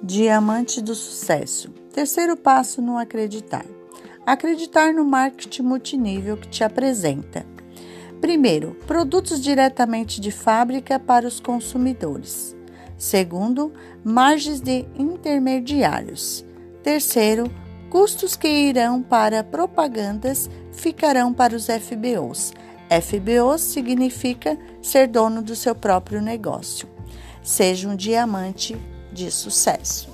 Diamante do sucesso. Terceiro passo no acreditar. Acreditar no marketing multinível que te apresenta. Primeiro, produtos diretamente de fábrica para os consumidores. Segundo, margens de intermediários. Terceiro, custos que irão para propagandas ficarão para os FBOs. FBOs significa ser dono do seu próprio negócio. Seja um diamante de sucesso.